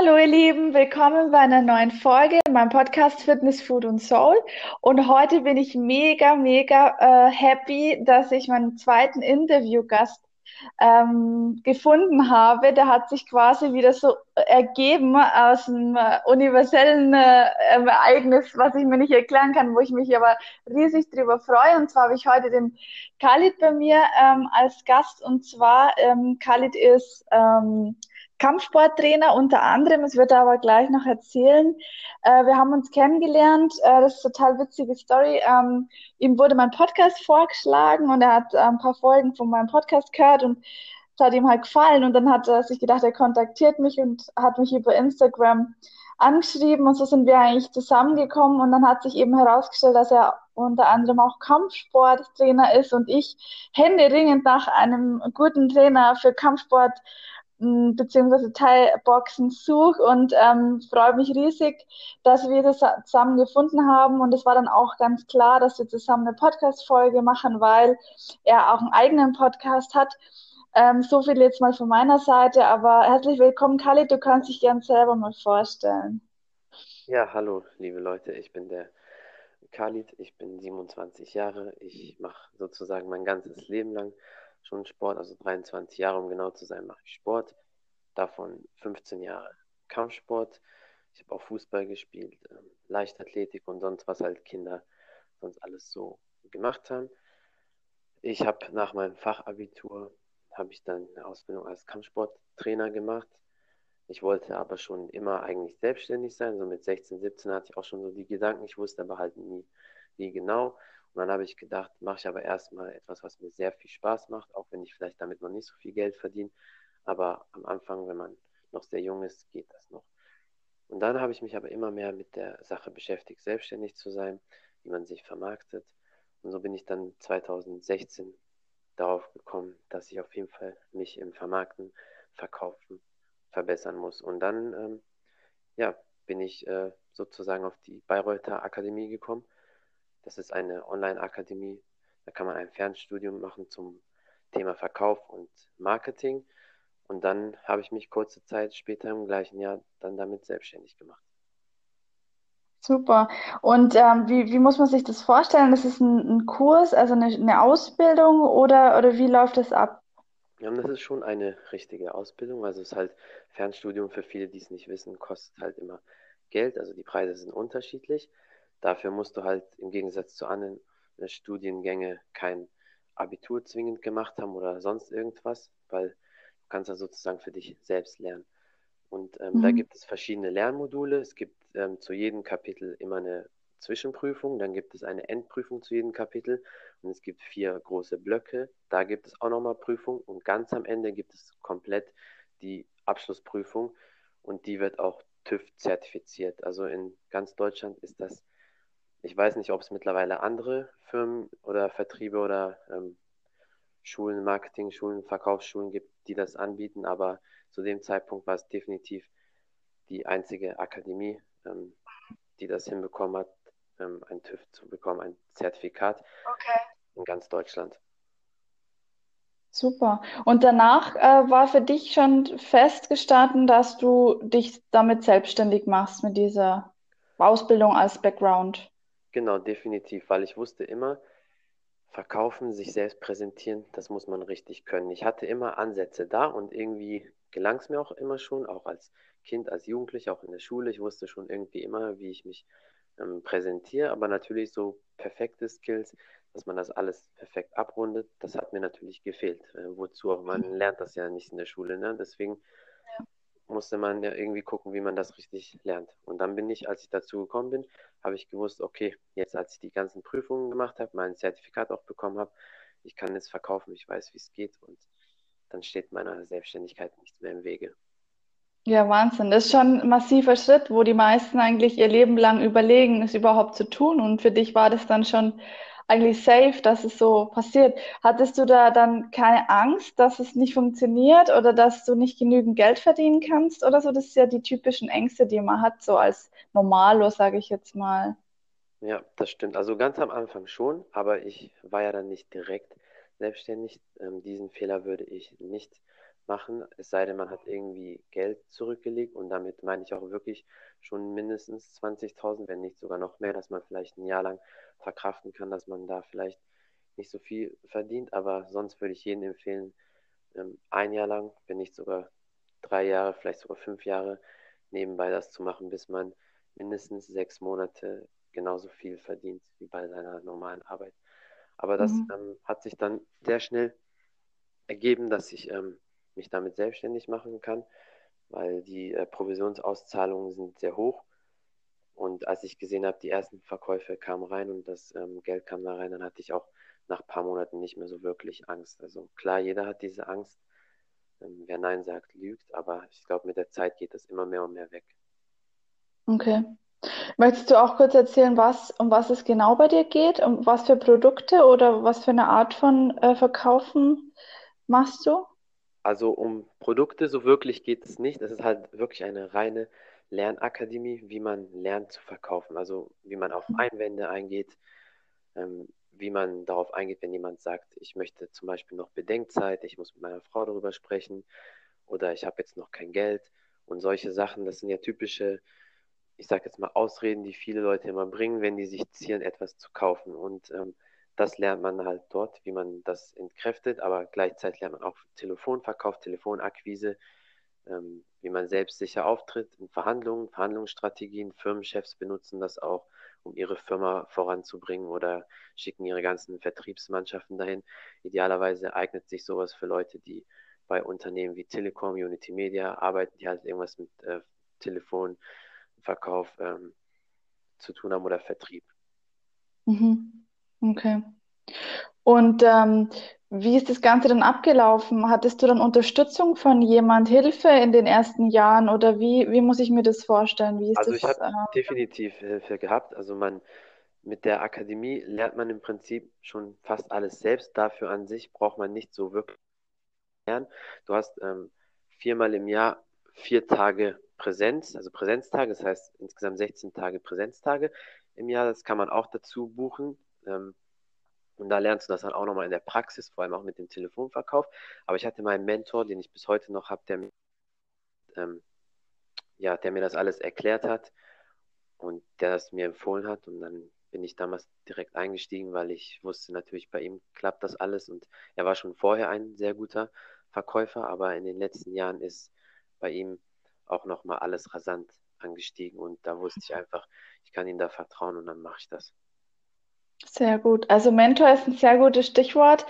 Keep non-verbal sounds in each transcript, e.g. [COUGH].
Hallo ihr Lieben, willkommen bei einer neuen Folge in meinem Podcast Fitness, Food und Soul. Und heute bin ich mega, mega äh, happy, dass ich meinen zweiten Interviewgast ähm, gefunden habe. Der hat sich quasi wieder so ergeben aus einem äh, universellen äh, Ereignis, was ich mir nicht erklären kann, wo ich mich aber riesig drüber freue. Und zwar habe ich heute den Khalid bei mir ähm, als Gast. Und zwar, ähm, Khalid ist ähm, Kampfsporttrainer unter anderem, es wird er aber gleich noch erzählen. Äh, wir haben uns kennengelernt, äh, das ist eine total witzige Story. Ähm, ihm wurde mein Podcast vorgeschlagen und er hat äh, ein paar Folgen von meinem Podcast gehört und es hat ihm halt gefallen und dann hat er sich gedacht, er kontaktiert mich und hat mich über Instagram angeschrieben und so sind wir eigentlich zusammengekommen und dann hat sich eben herausgestellt, dass er unter anderem auch Kampfsporttrainer ist und ich händeringend nach einem guten Trainer für Kampfsport beziehungsweise Teilboxen suche und ähm, freue mich riesig, dass wir das zusammen gefunden haben. Und es war dann auch ganz klar, dass wir zusammen eine Podcast-Folge machen, weil er auch einen eigenen Podcast hat. Ähm, so viel jetzt mal von meiner Seite, aber herzlich willkommen, Khalid. Du kannst dich gern selber mal vorstellen. Ja, hallo, liebe Leute. Ich bin der Khalid. Ich bin 27 Jahre. Ich mache sozusagen mein ganzes Leben lang schon Sport, also 23 Jahre, um genau zu sein, mache ich Sport. Davon 15 Jahre Kampfsport. Ich habe auch Fußball gespielt, ähm, Leichtathletik und sonst was halt Kinder sonst alles so gemacht haben. Ich habe nach meinem Fachabitur habe ich dann eine Ausbildung als Kampfsporttrainer gemacht. Ich wollte aber schon immer eigentlich selbstständig sein. So mit 16, 17 hatte ich auch schon so die Gedanken. Ich wusste aber halt nie, wie genau. Und dann habe ich gedacht, mache ich aber erstmal etwas, was mir sehr viel Spaß macht, auch wenn ich vielleicht damit noch nicht so viel Geld verdiene. Aber am Anfang, wenn man noch sehr jung ist, geht das noch. Und dann habe ich mich aber immer mehr mit der Sache beschäftigt, selbstständig zu sein, wie man sich vermarktet. Und so bin ich dann 2016 darauf gekommen, dass ich auf jeden Fall mich im Vermarkten, Verkaufen verbessern muss. Und dann, ähm, ja, bin ich äh, sozusagen auf die Bayreuther Akademie gekommen das ist eine Online-Akademie. Da kann man ein Fernstudium machen zum Thema Verkauf und Marketing. Und dann habe ich mich kurze Zeit später im gleichen Jahr dann damit selbstständig gemacht. Super. Und ähm, wie, wie muss man sich das vorstellen? Das ist ein, ein Kurs, also eine, eine Ausbildung oder, oder wie läuft das ab? Ja, das ist schon eine richtige Ausbildung. Also es ist halt Fernstudium für viele, die es nicht wissen, kostet halt immer Geld. Also die Preise sind unterschiedlich. Dafür musst du halt im Gegensatz zu anderen äh, Studiengänge kein Abitur zwingend gemacht haben oder sonst irgendwas, weil du kannst ja sozusagen für dich selbst lernen. Und ähm, mhm. da gibt es verschiedene Lernmodule. Es gibt ähm, zu jedem Kapitel immer eine Zwischenprüfung, dann gibt es eine Endprüfung zu jedem Kapitel und es gibt vier große Blöcke. Da gibt es auch nochmal Prüfung und ganz am Ende gibt es komplett die Abschlussprüfung und die wird auch TÜV zertifiziert. Also in ganz Deutschland ist das ich weiß nicht, ob es mittlerweile andere Firmen oder Vertriebe oder ähm, Schulen, Marketing-Schulen, Verkaufsschulen gibt, die das anbieten, aber zu dem Zeitpunkt war es definitiv die einzige Akademie, ähm, die das hinbekommen hat, ähm, ein TÜV zu bekommen, ein Zertifikat okay. in ganz Deutschland. Super. Und danach äh, war für dich schon festgestanden, dass du dich damit selbstständig machst mit dieser Ausbildung als Background. Genau, definitiv, weil ich wusste immer, verkaufen, sich selbst präsentieren, das muss man richtig können. Ich hatte immer Ansätze da und irgendwie gelang es mir auch immer schon, auch als Kind, als Jugendlicher, auch in der Schule. Ich wusste schon irgendwie immer, wie ich mich ähm, präsentiere, aber natürlich so perfekte Skills, dass man das alles perfekt abrundet, das hat mir natürlich gefehlt. Äh, wozu? Man lernt das ja nicht in der Schule, ne? Deswegen musste man ja irgendwie gucken, wie man das richtig lernt. Und dann bin ich, als ich dazu gekommen bin, habe ich gewusst, okay, jetzt als ich die ganzen Prüfungen gemacht habe, mein Zertifikat auch bekommen habe, ich kann jetzt verkaufen, ich weiß, wie es geht und dann steht meiner Selbstständigkeit nichts mehr im Wege. Ja, Wahnsinn. Das ist schon ein massiver Schritt, wo die meisten eigentlich ihr Leben lang überlegen, es überhaupt zu tun. Und für dich war das dann schon eigentlich safe, dass es so passiert. Hattest du da dann keine Angst, dass es nicht funktioniert oder dass du nicht genügend Geld verdienen kannst oder so? Das sind ja die typischen Ängste, die man hat, so als Normalo, sage ich jetzt mal. Ja, das stimmt. Also ganz am Anfang schon, aber ich war ja dann nicht direkt selbstständig. Ähm, diesen Fehler würde ich nicht machen, es sei denn, man hat irgendwie Geld zurückgelegt und damit meine ich auch wirklich schon mindestens 20.000, wenn nicht sogar noch mehr, dass man vielleicht ein Jahr lang verkraften kann, dass man da vielleicht nicht so viel verdient, aber sonst würde ich jedem empfehlen, ähm, ein Jahr lang, wenn nicht sogar drei Jahre, vielleicht sogar fünf Jahre nebenbei das zu machen, bis man mindestens sechs Monate genauso viel verdient wie bei seiner normalen Arbeit. Aber das mhm. ähm, hat sich dann sehr schnell ergeben, dass ich ähm, mich damit selbstständig machen kann, weil die äh, Provisionsauszahlungen sind sehr hoch. Und als ich gesehen habe, die ersten Verkäufe kamen rein und das ähm, Geld kam da rein, dann hatte ich auch nach ein paar Monaten nicht mehr so wirklich Angst. Also klar, jeder hat diese Angst. Ähm, wer Nein sagt, lügt, aber ich glaube, mit der Zeit geht das immer mehr und mehr weg. Okay. Möchtest du auch kurz erzählen, was, um was es genau bei dir geht? Um was für Produkte oder was für eine Art von äh, Verkaufen machst du? Also um Produkte so wirklich geht es nicht. Es ist halt wirklich eine reine Lernakademie, wie man lernt zu verkaufen. Also wie man auf. Einwände eingeht, ähm, wie man darauf eingeht, wenn jemand sagt, ich möchte zum Beispiel noch Bedenkzeit, ich muss mit meiner Frau darüber sprechen oder ich habe jetzt noch kein Geld und solche Sachen. Das sind ja typische, ich sage jetzt mal, Ausreden, die viele Leute immer bringen, wenn die sich zielen, etwas zu kaufen. Und ähm, das lernt man halt dort, wie man das entkräftet, aber gleichzeitig lernt man auch Telefonverkauf, Telefonakquise, ähm, wie man selbstsicher auftritt in Verhandlungen, Verhandlungsstrategien. Firmenchefs benutzen das auch, um ihre Firma voranzubringen oder schicken ihre ganzen Vertriebsmannschaften dahin. Idealerweise eignet sich sowas für Leute, die bei Unternehmen wie Telekom, Unity Media arbeiten, die halt irgendwas mit äh, Telefonverkauf ähm, zu tun haben oder Vertrieb. Mhm. Okay. Und ähm, wie ist das Ganze dann abgelaufen? Hattest du dann Unterstützung von jemand, Hilfe in den ersten Jahren oder wie, wie muss ich mir das vorstellen? Wie ist Also das? ich habe äh, definitiv Hilfe gehabt. Also man mit der Akademie lernt man im Prinzip schon fast alles selbst. Dafür an sich braucht man nicht so wirklich lernen. Du hast ähm, viermal im Jahr vier Tage Präsenz, also Präsenztage, das heißt insgesamt 16 Tage Präsenztage im Jahr. Das kann man auch dazu buchen. Ähm, und da lernst du das dann auch nochmal in der Praxis, vor allem auch mit dem Telefonverkauf. Aber ich hatte meinen Mentor, den ich bis heute noch habe, der, ähm, ja, der mir das alles erklärt hat und der das mir empfohlen hat. Und dann bin ich damals direkt eingestiegen, weil ich wusste natürlich, bei ihm klappt das alles. Und er war schon vorher ein sehr guter Verkäufer, aber in den letzten Jahren ist bei ihm auch nochmal alles rasant angestiegen. Und da wusste ich einfach, ich kann ihm da vertrauen und dann mache ich das. Sehr gut. Also Mentor ist ein sehr gutes Stichwort,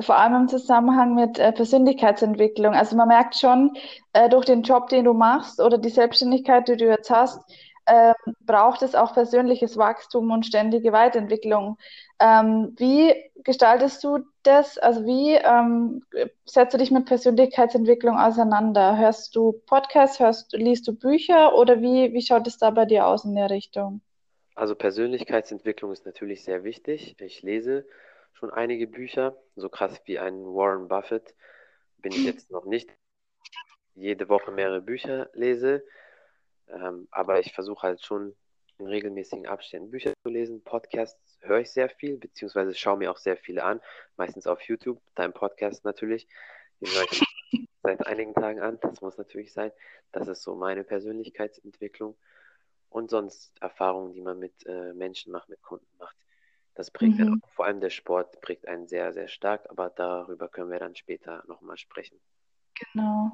vor allem im Zusammenhang mit äh, Persönlichkeitsentwicklung. Also man merkt schon, äh, durch den Job, den du machst oder die Selbstständigkeit, die du jetzt hast, äh, braucht es auch persönliches Wachstum und ständige Weiterentwicklung. Ähm, wie gestaltest du das? Also wie ähm, setzt du dich mit Persönlichkeitsentwicklung auseinander? Hörst du Podcasts, hörst, liest du Bücher oder wie, wie schaut es da bei dir aus in der Richtung? Also Persönlichkeitsentwicklung ist natürlich sehr wichtig. Ich lese schon einige Bücher, so krass wie ein Warren Buffett bin ich jetzt noch nicht. Jede Woche mehrere Bücher lese, ähm, aber ich versuche halt schon in regelmäßigen Abständen Bücher zu lesen. Podcasts höre ich sehr viel, beziehungsweise schaue mir auch sehr viele an, meistens auf YouTube, dein Podcast natürlich. Den höre ich seit einigen Tagen an, das muss natürlich sein. Das ist so meine Persönlichkeitsentwicklung und sonst Erfahrungen, die man mit äh, Menschen macht, mit Kunden macht. Das prägt mhm. auch, vor allem der Sport prägt einen sehr, sehr stark, aber darüber können wir dann später nochmal sprechen. Genau.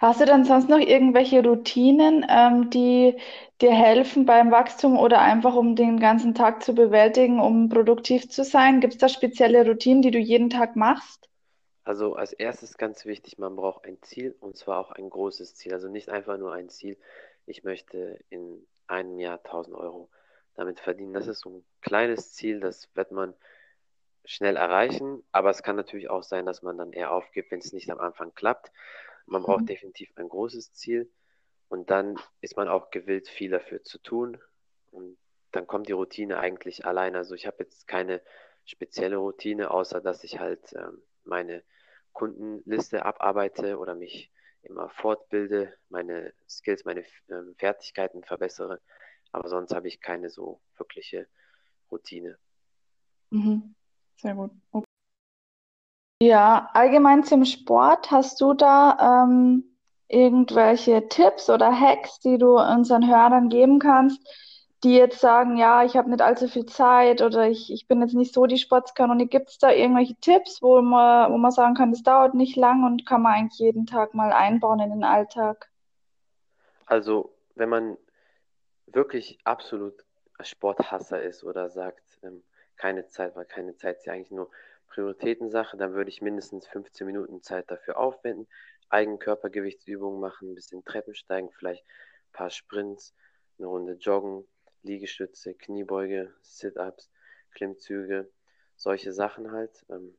Hast du dann sonst noch irgendwelche Routinen, ähm, die dir helfen beim Wachstum oder einfach um den ganzen Tag zu bewältigen, um produktiv zu sein? Gibt es da spezielle Routinen, die du jeden Tag machst? Also als erstes ganz wichtig, man braucht ein Ziel und zwar auch ein großes Ziel. Also nicht einfach nur ein Ziel, ich möchte in einem Jahr 1000 Euro damit verdienen. Das ist so ein kleines Ziel, das wird man schnell erreichen, aber es kann natürlich auch sein, dass man dann eher aufgibt, wenn es nicht am Anfang klappt. Man braucht mhm. definitiv ein großes Ziel und dann ist man auch gewillt, viel dafür zu tun und dann kommt die Routine eigentlich allein. Also ich habe jetzt keine spezielle Routine, außer dass ich halt ähm, meine Kundenliste abarbeite oder mich immer fortbilde, meine Skills, meine ähm, Fertigkeiten verbessere. Aber sonst habe ich keine so wirkliche Routine. Mhm. Sehr gut. Okay. Ja, allgemein zum Sport, hast du da ähm, irgendwelche Tipps oder Hacks, die du unseren Hörern geben kannst, die jetzt sagen, ja, ich habe nicht allzu viel Zeit oder ich, ich bin jetzt nicht so die Sportskanone. Gibt es da irgendwelche Tipps, wo man, wo man sagen kann, das dauert nicht lang und kann man eigentlich jeden Tag mal einbauen in den Alltag? Also, wenn man wirklich absolut Sporthasser ist oder sagt, ähm, keine Zeit, weil keine Zeit ist ja eigentlich nur Prioritätensache, dann würde ich mindestens 15 Minuten Zeit dafür aufwenden, Eigenkörpergewichtsübungen machen, ein bisschen Treppen steigen, vielleicht ein paar Sprints, eine Runde joggen, Liegestütze, Kniebeuge, Sit-ups, Klimmzüge, solche Sachen halt. Ähm,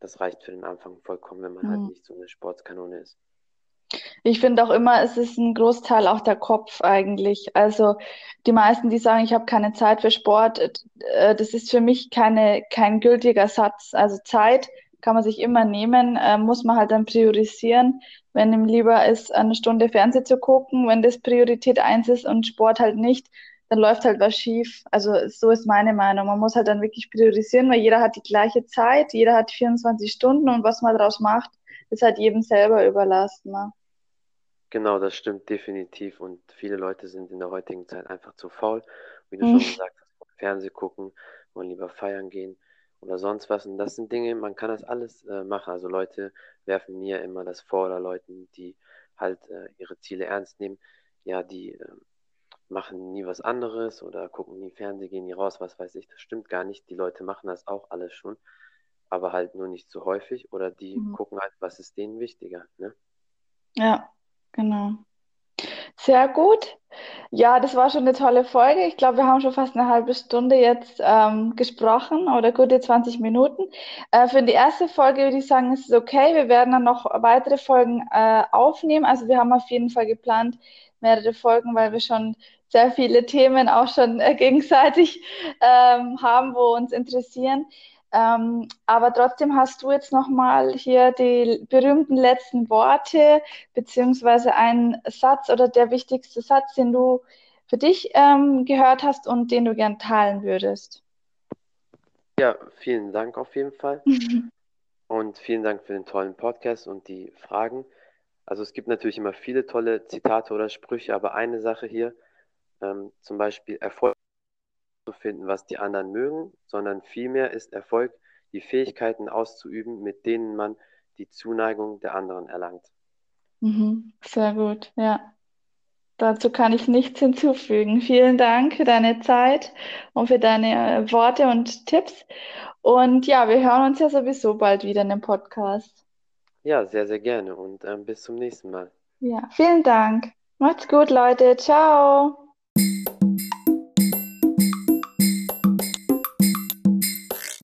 das reicht für den Anfang vollkommen, wenn man halt Mhm. nicht so eine Sportskanone ist. Ich finde auch immer, es ist ein Großteil auch der Kopf eigentlich. Also die meisten, die sagen, ich habe keine Zeit für Sport, äh, das ist für mich keine, kein gültiger Satz. Also Zeit kann man sich immer nehmen, äh, muss man halt dann priorisieren. Wenn ihm lieber ist, eine Stunde Fernsehen zu gucken, wenn das Priorität eins ist und Sport halt nicht, dann läuft halt was schief. Also so ist meine Meinung. Man muss halt dann wirklich priorisieren, weil jeder hat die gleiche Zeit, jeder hat 24 Stunden und was man daraus macht, ist halt jedem selber überlassen. Ne? Genau, das stimmt definitiv. Und viele Leute sind in der heutigen Zeit einfach zu faul. Wie du Mhm. schon gesagt hast, Fernsehen gucken, wollen lieber feiern gehen oder sonst was. Und das sind Dinge, man kann das alles äh, machen. Also Leute werfen mir immer das vor oder Leuten, die halt äh, ihre Ziele ernst nehmen. Ja, die äh, machen nie was anderes oder gucken nie Fernsehen, gehen nie raus, was weiß ich. Das stimmt gar nicht. Die Leute machen das auch alles schon, aber halt nur nicht so häufig oder die Mhm. gucken halt, was ist denen wichtiger, ne? Ja, genau. Sehr gut. Ja, das war schon eine tolle Folge. Ich glaube, wir haben schon fast eine halbe Stunde jetzt ähm, gesprochen oder gute 20 Minuten. Äh, für die erste Folge würde ich sagen, ist es okay. Wir werden dann noch weitere Folgen äh, aufnehmen. Also wir haben auf jeden Fall geplant, mehrere Folgen, weil wir schon sehr viele Themen auch schon äh, gegenseitig ähm, haben, wo uns interessieren. Ähm, aber trotzdem hast du jetzt nochmal hier die berühmten letzten Worte beziehungsweise ein Satz oder der wichtigste Satz, den du für dich ähm, gehört hast und den du gern teilen würdest. Ja, vielen Dank auf jeden Fall. [LAUGHS] Und vielen Dank für den tollen Podcast und die Fragen. Also es gibt natürlich immer viele tolle Zitate oder Sprüche, aber eine Sache hier, ähm, zum Beispiel Erfolg zu finden, was die anderen mögen, sondern vielmehr ist Erfolg, die Fähigkeiten auszuüben, mit denen man die Zuneigung der anderen erlangt. Mhm, sehr gut, ja. Dazu kann ich nichts hinzufügen. Vielen Dank für deine Zeit und für deine äh, Worte und Tipps. Und ja, wir hören uns ja sowieso bald wieder in dem Podcast. Ja, sehr, sehr gerne und ähm, bis zum nächsten Mal. Ja, vielen Dank. Macht's gut, Leute. Ciao.